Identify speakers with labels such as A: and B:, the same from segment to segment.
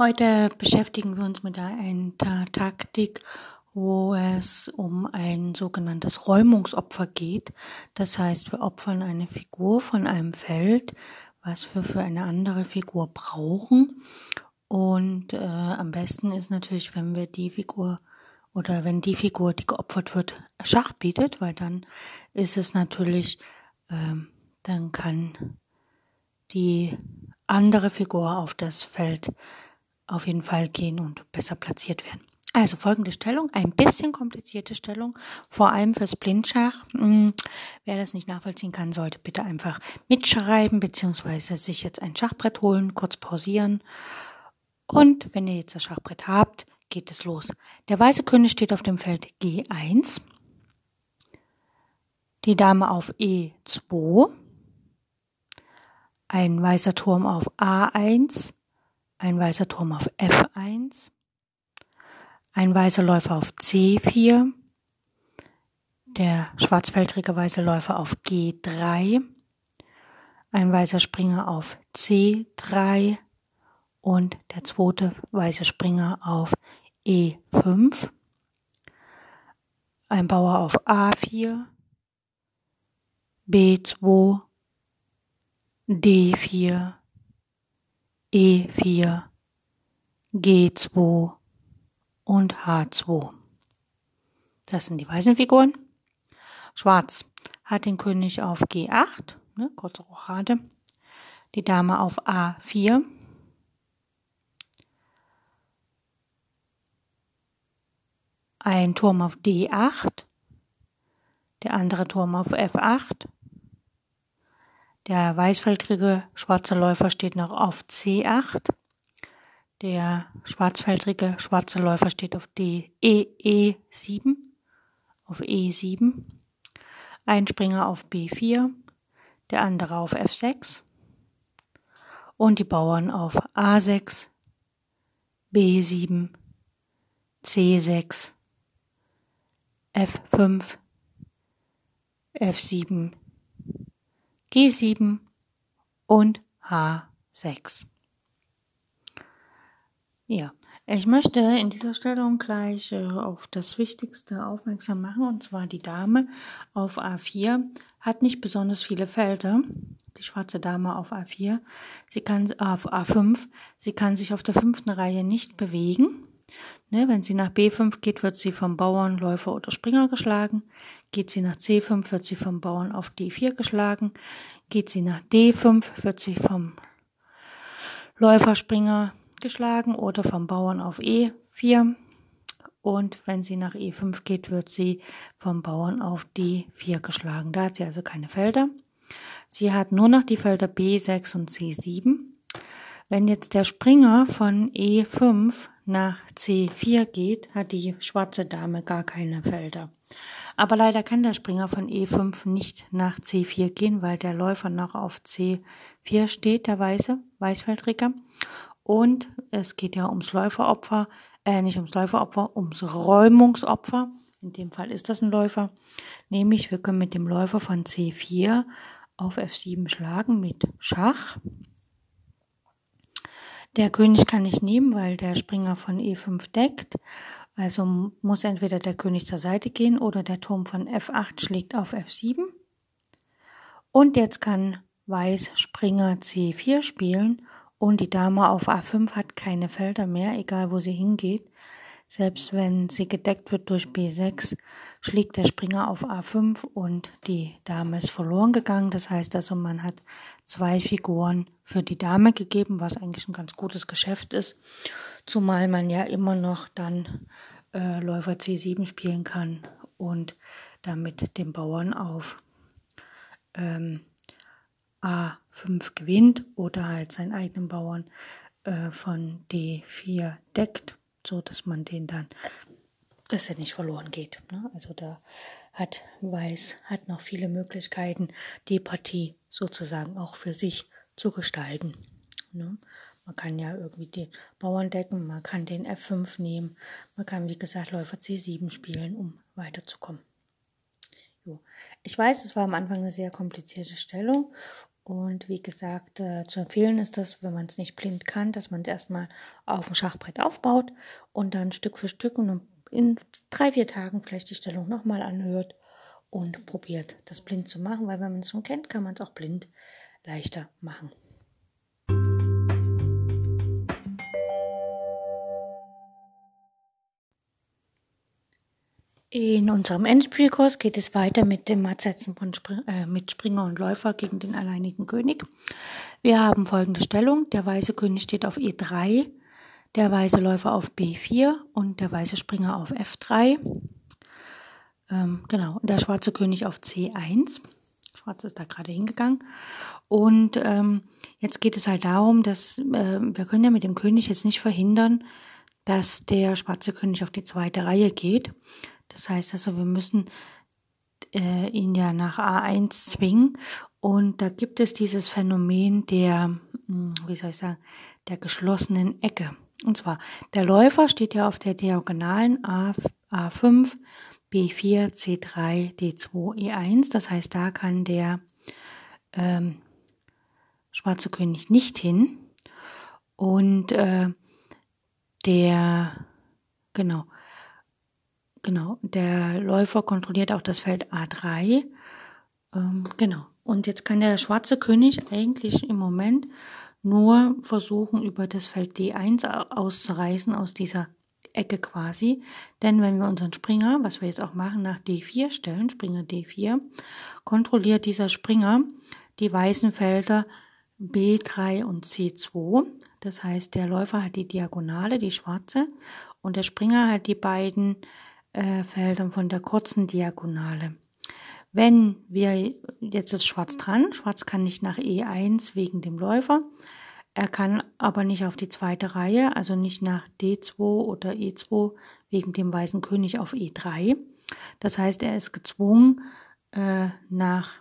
A: Heute beschäftigen wir uns mit einer Taktik, wo es um ein sogenanntes Räumungsopfer geht. Das heißt, wir opfern eine Figur von einem Feld, was wir für eine andere Figur brauchen. Und äh, am besten ist natürlich, wenn wir die Figur oder wenn die Figur, die geopfert wird, Schach bietet, weil dann ist es natürlich, äh, dann kann die andere Figur auf das Feld auf jeden Fall gehen und besser platziert werden. Also folgende Stellung, ein bisschen komplizierte Stellung, vor allem fürs Blindschach. Hm, wer das nicht nachvollziehen kann, sollte bitte einfach mitschreiben, beziehungsweise sich jetzt ein Schachbrett holen, kurz pausieren. Und wenn ihr jetzt das Schachbrett habt, geht es los. Der weiße König steht auf dem Feld G1, die Dame auf E2, ein weißer Turm auf A1, ein weißer Turm auf F1, ein weißer Läufer auf C4, der schwarzfeldrige weiße Läufer auf G3, ein weißer Springer auf C3 und der zweite weiße Springer auf E5, ein Bauer auf A4, B2, D4, E4, G2 und H2. Das sind die weißen Figuren. Schwarz hat den König auf G8, ne, kurze Rochade, die Dame auf A4, ein Turm auf D8, der andere Turm auf F8, der weißfeldrige schwarze Läufer steht noch auf C8. Der schwarzfeldrige schwarze Läufer steht auf D, E, E7, auf E7. Ein Springer auf B4, der andere auf F6 und die Bauern auf A6, B7, C6, F5, F7, G7 und H6. Ja, ich möchte in dieser Stellung gleich äh, auf das Wichtigste aufmerksam machen, und zwar die Dame auf A4 hat nicht besonders viele Felder. Die schwarze Dame auf A4, sie kann auf A5, sie kann sich auf der fünften Reihe nicht bewegen. Ne, wenn sie nach B5 geht, wird sie vom Bauern, Läufer oder Springer geschlagen. Geht sie nach C5, wird sie vom Bauern auf D4 geschlagen. Geht sie nach D5, wird sie vom Läufer, Springer geschlagen oder vom Bauern auf E4. Und wenn sie nach E5 geht, wird sie vom Bauern auf D4 geschlagen. Da hat sie also keine Felder. Sie hat nur noch die Felder B6 und C7. Wenn jetzt der Springer von E5 nach C4 geht, hat die schwarze Dame gar keine Felder. Aber leider kann der Springer von E5 nicht nach C4 gehen, weil der Läufer noch auf C4 steht, der weiße, Weißfeldricker. Und es geht ja ums Läuferopfer, äh, nicht ums Läuferopfer, ums Räumungsopfer. In dem Fall ist das ein Läufer. Nämlich, wir können mit dem Läufer von C4 auf F7 schlagen mit Schach. Der König kann ich nehmen, weil der Springer von E5 deckt. Also muss entweder der König zur Seite gehen oder der Turm von F8 schlägt auf F7. Und jetzt kann Weiß Springer C4 spielen und die Dame auf A5 hat keine Felder mehr, egal wo sie hingeht. Selbst wenn sie gedeckt wird durch B6, schlägt der Springer auf A5 und die Dame ist verloren gegangen. Das heißt also, man hat zwei Figuren für die Dame gegeben, was eigentlich ein ganz gutes Geschäft ist. Zumal man ja immer noch dann äh, Läufer C7 spielen kann und damit den Bauern auf ähm, A5 gewinnt oder halt seinen eigenen Bauern äh, von D4 deckt, so dass man den dann, dass er nicht verloren geht. Ne? Also da hat Weiß hat noch viele Möglichkeiten, die Partie sozusagen auch für sich zu gestalten. Ne? Man kann ja irgendwie den Bauern decken, man kann den F5 nehmen, man kann wie gesagt Läufer C7 spielen, um weiterzukommen. Jo. Ich weiß, es war am Anfang eine sehr komplizierte Stellung und wie gesagt, äh, zu empfehlen ist das, wenn man es nicht blind kann, dass man es erstmal auf dem Schachbrett aufbaut und dann Stück für Stück und in drei, vier Tagen vielleicht die Stellung nochmal anhört und probiert, das blind zu machen, weil wenn man es schon kennt, kann man es auch blind leichter machen. In unserem Endspielkurs geht es weiter mit dem Mattsetzen von Spring, äh, mit Springer und Läufer gegen den alleinigen König. Wir haben folgende Stellung. Der weiße König steht auf E3, der weiße Läufer auf B4 und der weiße Springer auf F3. Ähm, genau, der schwarze König auf C1. Schwarz ist da gerade hingegangen. Und ähm, jetzt geht es halt darum, dass äh, wir können ja mit dem König jetzt nicht verhindern, dass der schwarze König auf die zweite Reihe geht. Das heißt also, wir müssen äh, ihn ja nach A1 zwingen. Und da gibt es dieses Phänomen der, hm, wie soll ich sagen, der geschlossenen Ecke. Und zwar, der Läufer steht ja auf der Diagonalen A, A5, B4, C3, D2, E1. Das heißt, da kann der ähm, schwarze König nicht hin. Und äh, der, genau, Genau, der Läufer kontrolliert auch das Feld A3. Ähm, genau. Und jetzt kann der schwarze König eigentlich im Moment nur versuchen, über das Feld D1 auszureißen, aus dieser Ecke quasi. Denn wenn wir unseren Springer, was wir jetzt auch machen, nach D4 stellen, Springer D4, kontrolliert dieser Springer die weißen Felder B3 und C2. Das heißt, der Läufer hat die Diagonale, die schwarze, und der Springer hat die beiden äh, Feldern von der kurzen Diagonale. Wenn wir, jetzt ist Schwarz dran, Schwarz kann nicht nach E1 wegen dem Läufer, er kann aber nicht auf die zweite Reihe, also nicht nach D2 oder E2 wegen dem weißen König auf E3. Das heißt, er ist gezwungen, äh, nach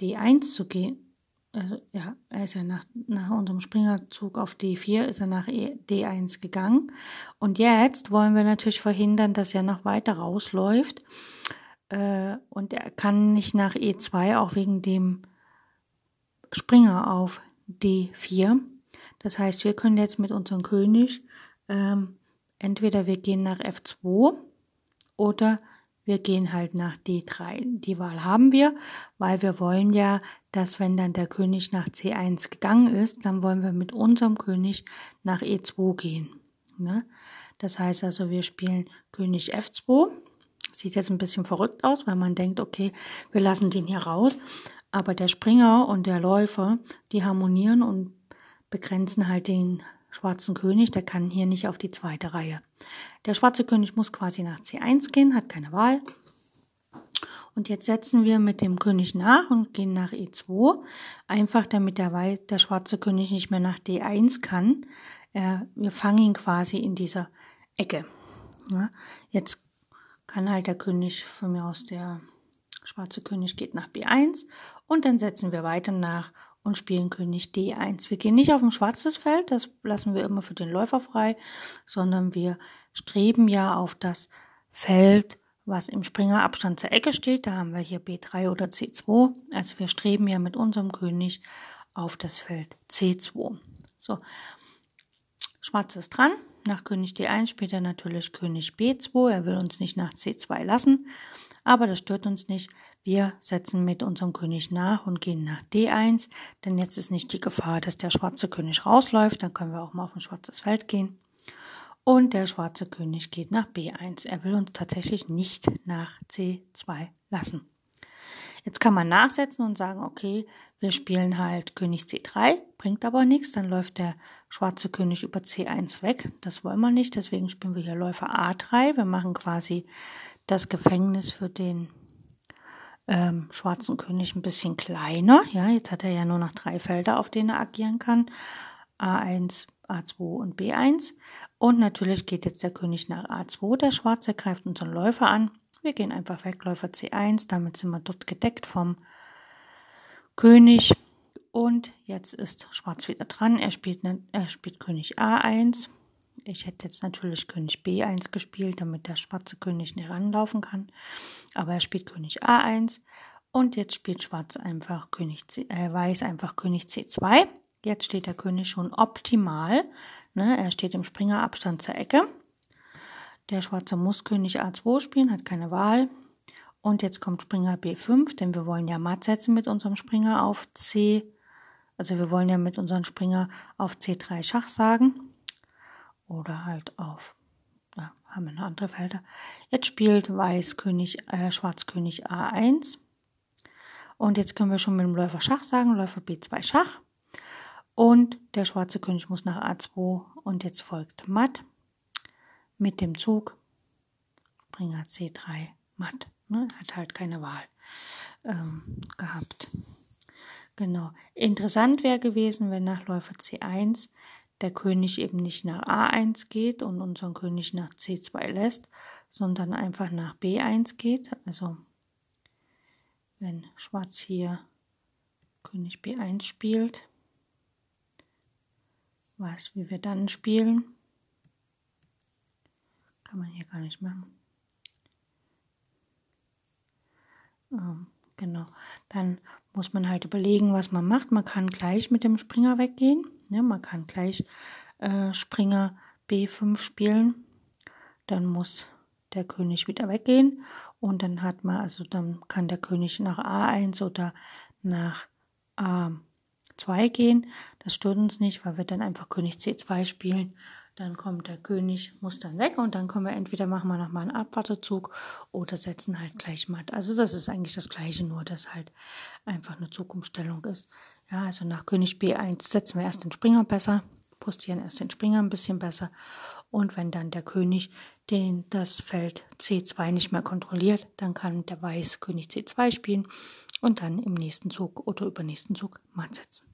A: D1 zu gehen also, ja, er ist ja nach, nach unserem Springerzug auf D4, ist er nach e, D1 gegangen. Und jetzt wollen wir natürlich verhindern, dass er noch weiter rausläuft. Äh, und er kann nicht nach E2, auch wegen dem Springer auf D4. Das heißt, wir können jetzt mit unserem König ähm, entweder wir gehen nach F2 oder wir gehen halt nach D3. Die Wahl haben wir, weil wir wollen ja, dass wenn dann der König nach C1 gegangen ist, dann wollen wir mit unserem König nach E2 gehen. Ne? Das heißt also, wir spielen König F2. Sieht jetzt ein bisschen verrückt aus, weil man denkt, okay, wir lassen den hier raus. Aber der Springer und der Läufer, die harmonieren und begrenzen halt den schwarzen König, der kann hier nicht auf die zweite Reihe. Der schwarze König muss quasi nach C1 gehen, hat keine Wahl. Und jetzt setzen wir mit dem König nach und gehen nach E2, einfach damit der, der schwarze König nicht mehr nach D1 kann. Äh, wir fangen ihn quasi in dieser Ecke. Ja, jetzt kann halt der König von mir aus, der schwarze König geht nach B1 und dann setzen wir weiter nach und spielen König D1. Wir gehen nicht auf ein schwarzes Feld, das lassen wir immer für den Läufer frei, sondern wir streben ja auf das Feld, was im Springerabstand zur Ecke steht. Da haben wir hier B3 oder C2. Also wir streben ja mit unserem König auf das Feld C2. So, Schwarz ist dran. Nach König D1 spielt er natürlich König B2. Er will uns nicht nach C2 lassen, aber das stört uns nicht. Wir setzen mit unserem König nach und gehen nach D1, denn jetzt ist nicht die Gefahr, dass der schwarze König rausläuft. Dann können wir auch mal auf ein schwarzes Feld gehen. Und der schwarze König geht nach B1. Er will uns tatsächlich nicht nach C2 lassen. Jetzt kann man nachsetzen und sagen, okay, wir spielen halt König C3, bringt aber nichts, dann läuft der schwarze König über C1 weg. Das wollen wir nicht, deswegen spielen wir hier Läufer A3. Wir machen quasi das Gefängnis für den ähm, schwarzen König ein bisschen kleiner. Ja, jetzt hat er ja nur noch drei Felder, auf denen er agieren kann. A1, A2 und B1. Und natürlich geht jetzt der König nach A2. Der Schwarze greift unseren Läufer an. Wir gehen einfach weg, Läufer C1. Damit sind wir dort gedeckt vom König. Und jetzt ist Schwarz wieder dran. Er spielt, ne, er spielt König A1. Ich hätte jetzt natürlich König B1 gespielt, damit der schwarze König nicht ranlaufen kann. Aber er spielt König A1. Und jetzt spielt Schwarz einfach König C, äh, Weiß einfach König C2. Jetzt steht der König schon optimal. Ne? Er steht im Springerabstand zur Ecke. Der Schwarze muss König A2 spielen, hat keine Wahl. Und jetzt kommt Springer B5, denn wir wollen ja matt setzen mit unserem Springer auf C. Also wir wollen ja mit unserem Springer auf C3 Schach sagen. Oder halt auf, ja, haben wir noch andere Felder. Jetzt spielt Weiß König, äh, Schwarz König A1. Und jetzt können wir schon mit dem Läufer Schach sagen, Läufer B2 Schach. Und der schwarze König muss nach A2 und jetzt folgt Matt mit dem Zug Springer C3 Matt. Ne? Hat halt keine Wahl ähm, gehabt. Genau. Interessant wäre gewesen, wenn nach Läufer C1 der König eben nicht nach A1 geht und unseren König nach C2 lässt, sondern einfach nach B1 geht. Also wenn Schwarz hier König B1 spielt, was, wie wir dann spielen. Kann man hier gar nicht machen. Ähm, genau. Dann muss man halt überlegen, was man macht. Man kann gleich mit dem Springer weggehen. Ne? Man kann gleich äh, Springer B5 spielen. Dann muss der König wieder weggehen. Und dann hat man, also dann kann der König nach A1 oder nach A2 2 gehen. Das stört uns nicht, weil wir dann einfach König C2 spielen. Dann kommt der König, muss dann weg und dann können wir entweder machen wir nochmal einen Abwartezug oder setzen halt gleich matt. Also das ist eigentlich das gleiche, nur dass halt einfach eine Zugumstellung ist. Ja, also nach König B1 setzen wir erst den Springer besser, postieren erst den Springer ein bisschen besser und wenn dann der König den das Feld C2 nicht mehr kontrolliert, dann kann der Weiß König C2 spielen und dann im nächsten Zug oder übernächsten Zug matt setzen.